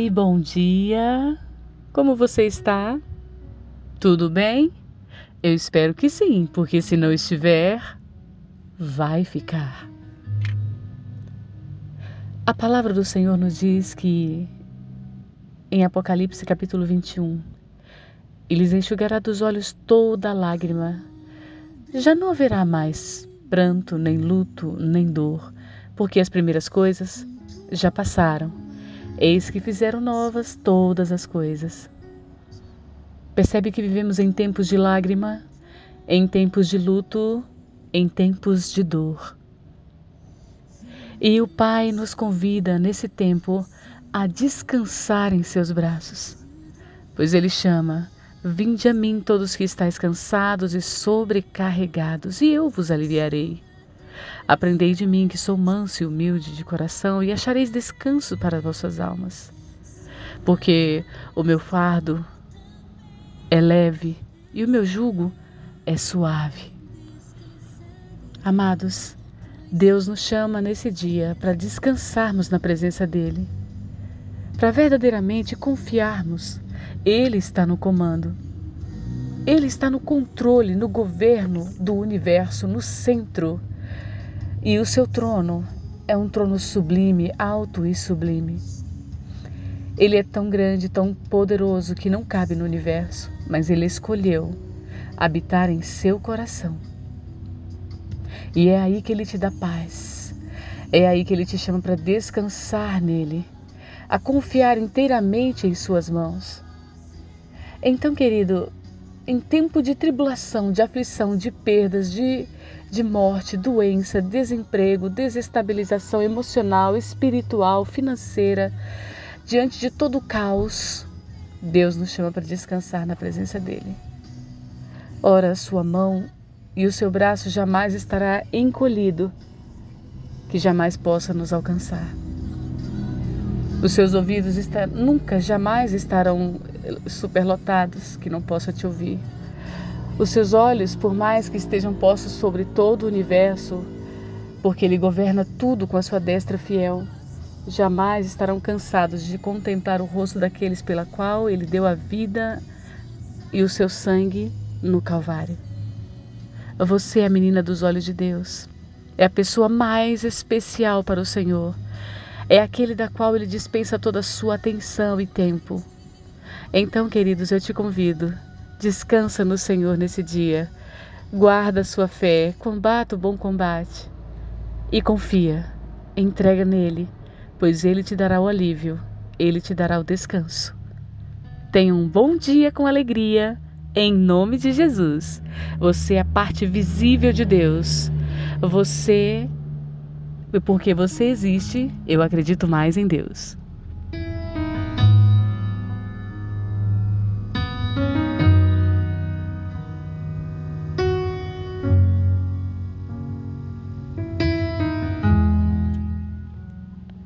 Oi, bom dia. Como você está? Tudo bem? Eu espero que sim, porque se não estiver, vai ficar. A palavra do Senhor nos diz que em Apocalipse capítulo 21, eles enxugará dos olhos toda lágrima. Já não haverá mais pranto, nem luto, nem dor, porque as primeiras coisas já passaram. Eis que fizeram novas todas as coisas. Percebe que vivemos em tempos de lágrima, em tempos de luto, em tempos de dor. E o Pai nos convida nesse tempo a descansar em seus braços, pois Ele chama: Vinde a mim todos que estáis cansados e sobrecarregados, e eu vos aliviarei. Aprendei de mim que sou manso e humilde de coração, e achareis descanso para vossas almas. Porque o meu fardo é leve e o meu jugo é suave. Amados, Deus nos chama nesse dia para descansarmos na presença dEle, para verdadeiramente confiarmos. Ele está no comando. Ele está no controle, no governo do universo, no centro e o seu trono é um trono sublime, alto e sublime. Ele é tão grande, tão poderoso que não cabe no universo, mas ele escolheu habitar em seu coração. E é aí que ele te dá paz. É aí que ele te chama para descansar nele, a confiar inteiramente em suas mãos. Então, querido, em tempo de tribulação, de aflição, de perdas, de de morte, doença, desemprego, desestabilização emocional, espiritual, financeira, diante de todo o caos, Deus nos chama para descansar na presença dele. Ora, sua mão e o seu braço jamais estará encolhido, que jamais possa nos alcançar. Os seus ouvidos está, nunca, jamais estarão superlotados, que não possa te ouvir. Os seus olhos, por mais que estejam postos sobre todo o universo, porque Ele governa tudo com a sua destra fiel, jamais estarão cansados de contemplar o rosto daqueles pela qual Ele deu a vida e o seu sangue no Calvário. Você é a menina dos olhos de Deus. É a pessoa mais especial para o Senhor. É aquele da qual Ele dispensa toda a sua atenção e tempo. Então, queridos, eu te convido Descansa no Senhor nesse dia. Guarda a sua fé, combata o bom combate e confia. Entrega nele, pois ele te dará o alívio, ele te dará o descanso. Tenha um bom dia com alegria, em nome de Jesus. Você é a parte visível de Deus. Você, porque você existe, eu acredito mais em Deus.